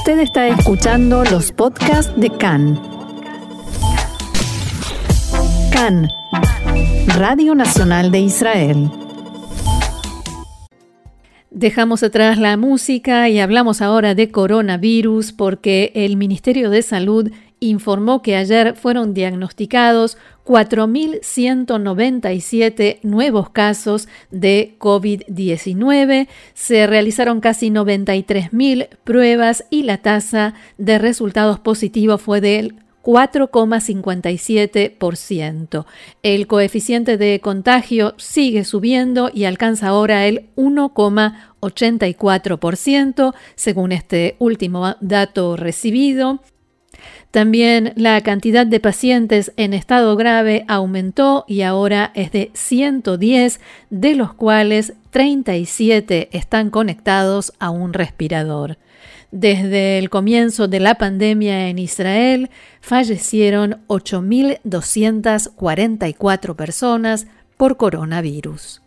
Usted está escuchando los podcasts de CAN. CAN, Radio Nacional de Israel. Dejamos atrás la música y hablamos ahora de coronavirus porque el Ministerio de Salud informó que ayer fueron diagnosticados 4.197 nuevos casos de COVID-19. Se realizaron casi 93.000 pruebas y la tasa de resultados positivos fue del 4,57%. El coeficiente de contagio sigue subiendo y alcanza ahora el 1,84%, según este último dato recibido. También la cantidad de pacientes en estado grave aumentó y ahora es de 110, de los cuales 37 están conectados a un respirador. Desde el comienzo de la pandemia en Israel fallecieron 8.244 personas por coronavirus.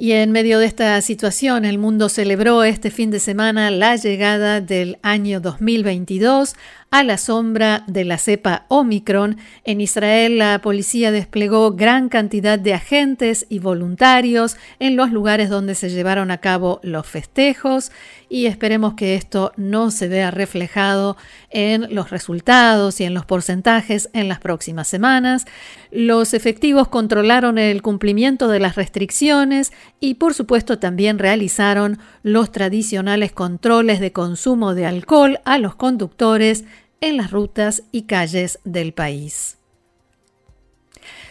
Y en medio de esta situación, el mundo celebró este fin de semana la llegada del año 2022 a la sombra de la cepa Omicron. En Israel la policía desplegó gran cantidad de agentes y voluntarios en los lugares donde se llevaron a cabo los festejos y esperemos que esto no se vea reflejado en los resultados y en los porcentajes en las próximas semanas. Los efectivos controlaron el cumplimiento de las restricciones y por supuesto también realizaron los tradicionales controles de consumo de alcohol a los conductores en las rutas y calles del país.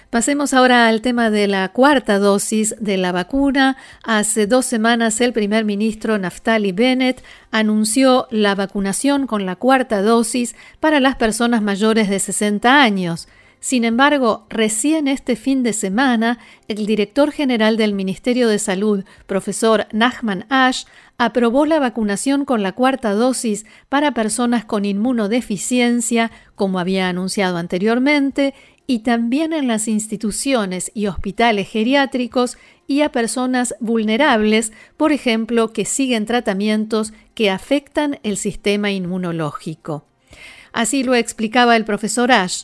Pasemos ahora al tema de la cuarta dosis de la vacuna. Hace dos semanas el primer ministro Naftali Bennett anunció la vacunación con la cuarta dosis para las personas mayores de 60 años. Sin embargo, recién este fin de semana, el director general del Ministerio de Salud, profesor Nachman Ash, aprobó la vacunación con la cuarta dosis para personas con inmunodeficiencia, como había anunciado anteriormente, y también en las instituciones y hospitales geriátricos y a personas vulnerables, por ejemplo, que siguen tratamientos que afectan el sistema inmunológico. Así lo explicaba el profesor Ash.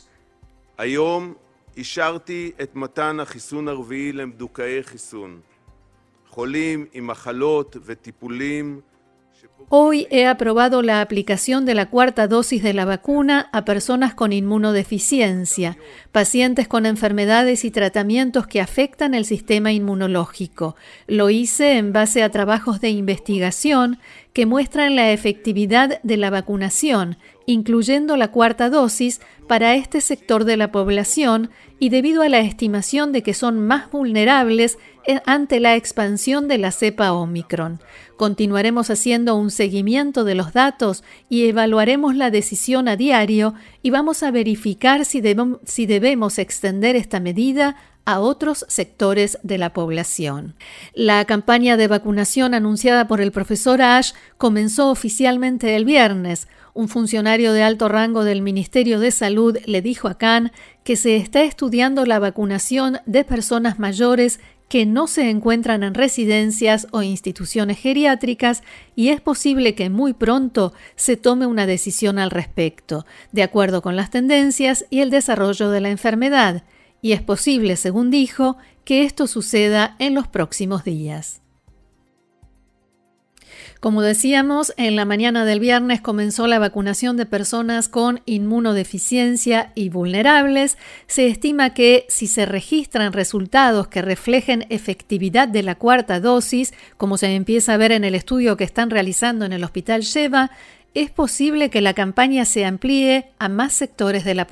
Hoy he aprobado la aplicación de la cuarta dosis de la vacuna a personas con inmunodeficiencia, pacientes con enfermedades y tratamientos que afectan el sistema inmunológico. Lo hice en base a trabajos de investigación que muestran la efectividad de la vacunación, incluyendo la cuarta dosis, para este sector de la población y debido a la estimación de que son más vulnerables eh, ante la expansión de la cepa Omicron. Continuaremos haciendo un seguimiento de los datos y evaluaremos la decisión a diario y vamos a verificar si, si debemos extender esta medida a otros sectores de la población. La campaña de vacunación anunciada por el profesor Ash comenzó oficialmente el viernes. Un funcionario de alto rango del Ministerio de Salud le dijo a Khan que se está estudiando la vacunación de personas mayores que no se encuentran en residencias o instituciones geriátricas y es posible que muy pronto se tome una decisión al respecto, de acuerdo con las tendencias y el desarrollo de la enfermedad y es posible, según dijo, que esto suceda en los próximos días. Como decíamos, en la mañana del viernes comenzó la vacunación de personas con inmunodeficiencia y vulnerables. Se estima que si se registran resultados que reflejen efectividad de la cuarta dosis, como se empieza a ver en el estudio que están realizando en el Hospital Sheva, es posible que la campaña se amplíe a más sectores de la,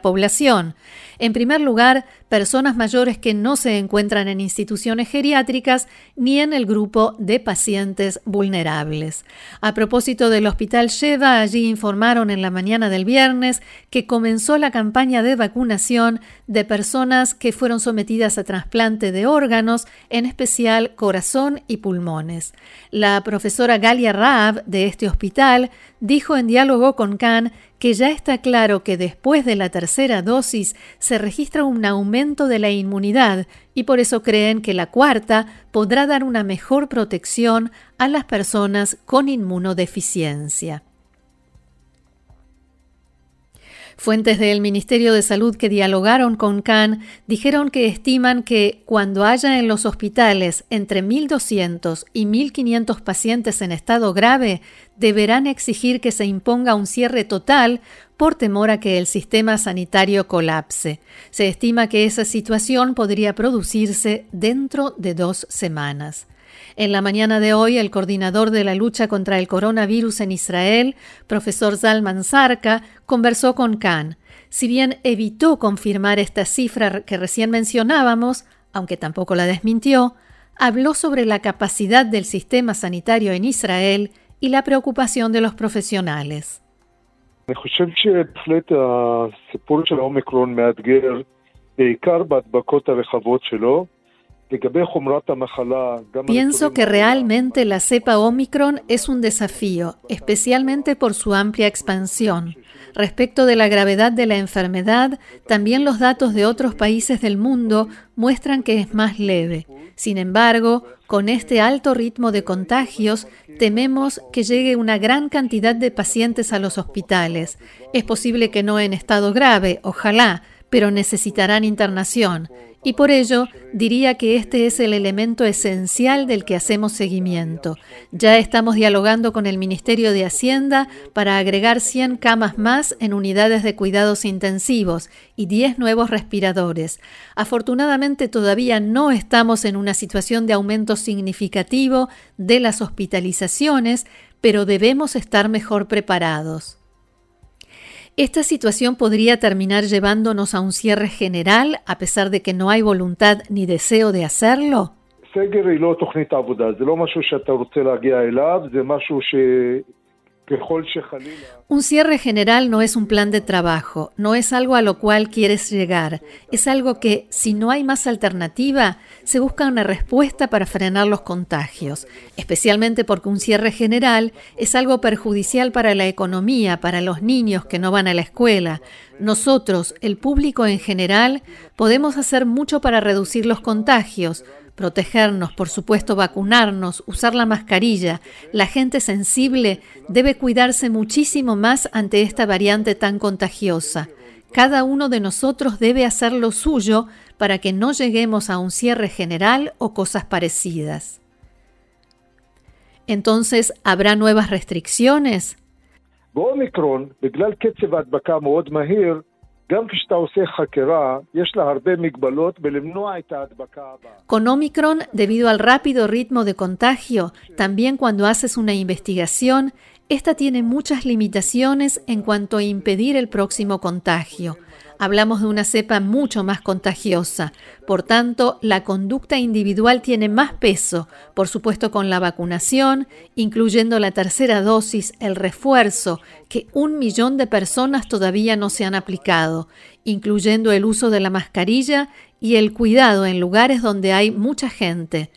población. En primer lugar, personas mayores que no se encuentran en instituciones geriátricas ni en el grupo de pacientes vulnerables. A propósito del Hospital Sheva, allí informaron en la mañana del viernes que comenzó la campaña de vacunación de personas que fueron sometidas a trasplante de órganos, en especial corazón y pulmones. La profesora Galia Raab de este hospital dijo en diálogo con Khan que ya está claro que después de la tercera dosis se registra un aumento de la inmunidad y por eso creen que la cuarta podrá dar una mejor protección a las personas con inmunodeficiencia. Fuentes del Ministerio de Salud que dialogaron con Khan dijeron que estiman que cuando haya en los hospitales entre 1.200 y 1.500 pacientes en estado grave, deberán exigir que se imponga un cierre total por temor a que el sistema sanitario colapse. Se estima que esa situación podría producirse dentro de dos semanas. En la mañana de hoy, el coordinador de la lucha contra el coronavirus en Israel, profesor Zalman Sarka, conversó con Khan. Si bien evitó confirmar esta cifra que recién mencionábamos, aunque tampoco la desmintió, habló sobre la capacidad del sistema sanitario en Israel y la preocupación de los profesionales. Pienso que realmente la cepa Omicron es un desafío, especialmente por su amplia expansión. Respecto de la gravedad de la enfermedad, también los datos de otros países del mundo muestran que es más leve. Sin embargo, con este alto ritmo de contagios, tememos que llegue una gran cantidad de pacientes a los hospitales. Es posible que no en estado grave, ojalá, pero necesitarán internación y por ello diría que este es el elemento esencial del que hacemos seguimiento. Ya estamos dialogando con el Ministerio de Hacienda para agregar 100 camas más en unidades de cuidados intensivos y 10 nuevos respiradores. Afortunadamente todavía no estamos en una situación de aumento significativo de las hospitalizaciones, pero debemos estar mejor preparados. ¿Esta situación podría terminar llevándonos a un cierre general a pesar de que no hay voluntad ni deseo de hacerlo? Un cierre general no es un plan de trabajo, no es algo a lo cual quieres llegar, es algo que, si no hay más alternativa, se busca una respuesta para frenar los contagios, especialmente porque un cierre general es algo perjudicial para la economía, para los niños que no van a la escuela. Nosotros, el público en general, podemos hacer mucho para reducir los contagios, protegernos, por supuesto vacunarnos, usar la mascarilla. La gente sensible debe cuidarse muchísimo más ante esta variante tan contagiosa. Cada uno de nosotros debe hacer lo suyo para que no lleguemos a un cierre general o cosas parecidas. Entonces, ¿habrá nuevas restricciones? Con Omicron, debido al rápido ritmo de contagio, también cuando haces una investigación, esta tiene muchas limitaciones en cuanto a impedir el próximo contagio hablamos de una cepa mucho más contagiosa. Por tanto, la conducta individual tiene más peso, por supuesto con la vacunación, incluyendo la tercera dosis, el refuerzo, que un millón de personas todavía no se han aplicado, incluyendo el uso de la mascarilla y el cuidado en lugares donde hay mucha gente.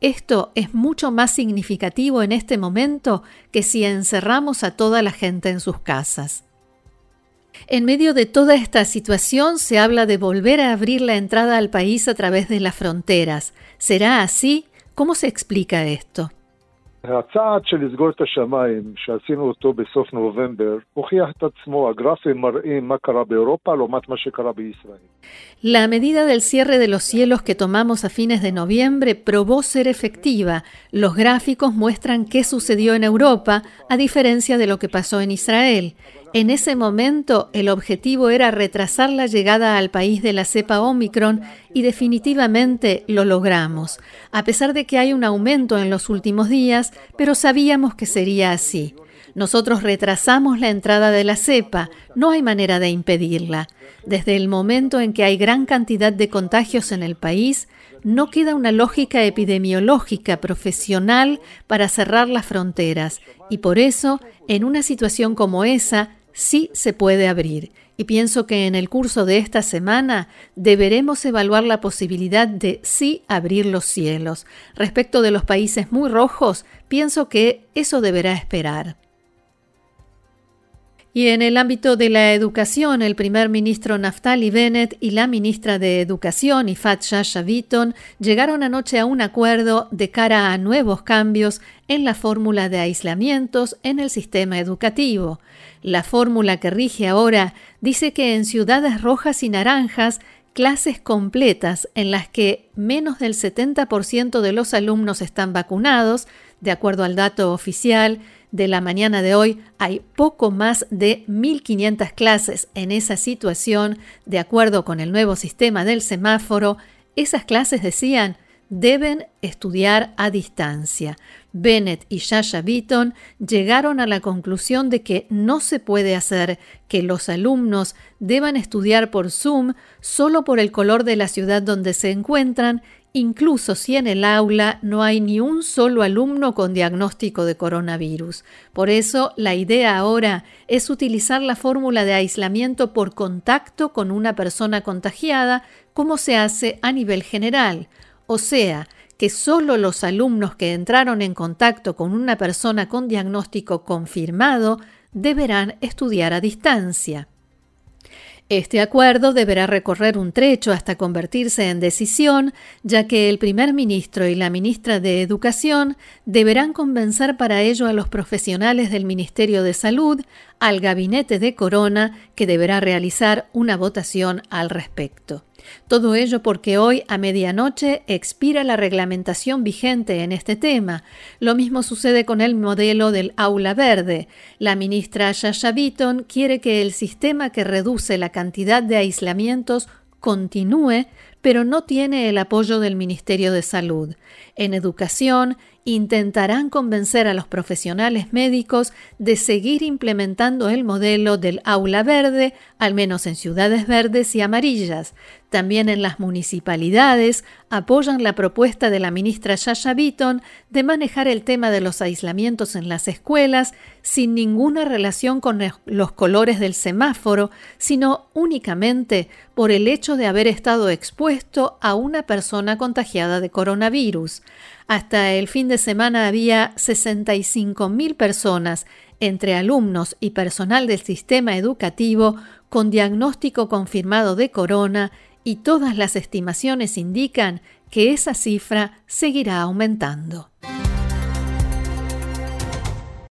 Esto es mucho más significativo en este momento que si encerramos a toda la gente en sus casas. En medio de toda esta situación se habla de volver a abrir la entrada al país a través de las fronteras. ¿Será así? ¿Cómo se explica esto? La medida del cierre de los cielos que tomamos a fines de noviembre probó ser efectiva. Los gráficos muestran qué sucedió en Europa, a diferencia de lo que pasó en Israel. En ese momento el objetivo era retrasar la llegada al país de la cepa Omicron y definitivamente lo logramos, a pesar de que hay un aumento en los últimos días, pero sabíamos que sería así. Nosotros retrasamos la entrada de la cepa, no hay manera de impedirla. Desde el momento en que hay gran cantidad de contagios en el país, no queda una lógica epidemiológica profesional para cerrar las fronteras y por eso, en una situación como esa, sí se puede abrir. Y pienso que en el curso de esta semana deberemos evaluar la posibilidad de sí abrir los cielos. Respecto de los países muy rojos, pienso que eso deberá esperar. Y en el ámbito de la educación, el primer ministro Naftali Bennett y la ministra de Educación, Ifat Shasha llegaron anoche a un acuerdo de cara a nuevos cambios en la fórmula de aislamientos en el sistema educativo. La fórmula que rige ahora dice que en ciudades rojas y naranjas clases completas en las que menos del 70% de los alumnos están vacunados, de acuerdo al dato oficial, de la mañana de hoy hay poco más de 1.500 clases en esa situación, de acuerdo con el nuevo sistema del semáforo. Esas clases decían deben estudiar a distancia. Bennett y Shasha Beaton llegaron a la conclusión de que no se puede hacer que los alumnos deban estudiar por Zoom solo por el color de la ciudad donde se encuentran incluso si en el aula no hay ni un solo alumno con diagnóstico de coronavirus. Por eso, la idea ahora es utilizar la fórmula de aislamiento por contacto con una persona contagiada, como se hace a nivel general. O sea, que solo los alumnos que entraron en contacto con una persona con diagnóstico confirmado deberán estudiar a distancia. Este acuerdo deberá recorrer un trecho hasta convertirse en decisión, ya que el primer ministro y la ministra de Educación deberán convencer para ello a los profesionales del Ministerio de Salud, al gabinete de Corona, que deberá realizar una votación al respecto. Todo ello porque hoy a medianoche expira la reglamentación vigente en este tema. Lo mismo sucede con el modelo del aula verde. La ministra Yasha Beaton quiere que el sistema que reduce la cantidad de aislamientos continúe, pero no tiene el apoyo del Ministerio de Salud. En educación, intentarán convencer a los profesionales médicos de seguir implementando el modelo del aula verde, al menos en ciudades verdes y amarillas. También en las municipalidades apoyan la propuesta de la ministra Yasha Beaton de manejar el tema de los aislamientos en las escuelas sin ninguna relación con los colores del semáforo, sino únicamente por el hecho de haber estado expuesto a una persona contagiada de coronavirus. Hasta el fin de semana había 65.000 personas, entre alumnos y personal del sistema educativo, con diagnóstico confirmado de corona y todas las estimaciones indican que esa cifra seguirá aumentando.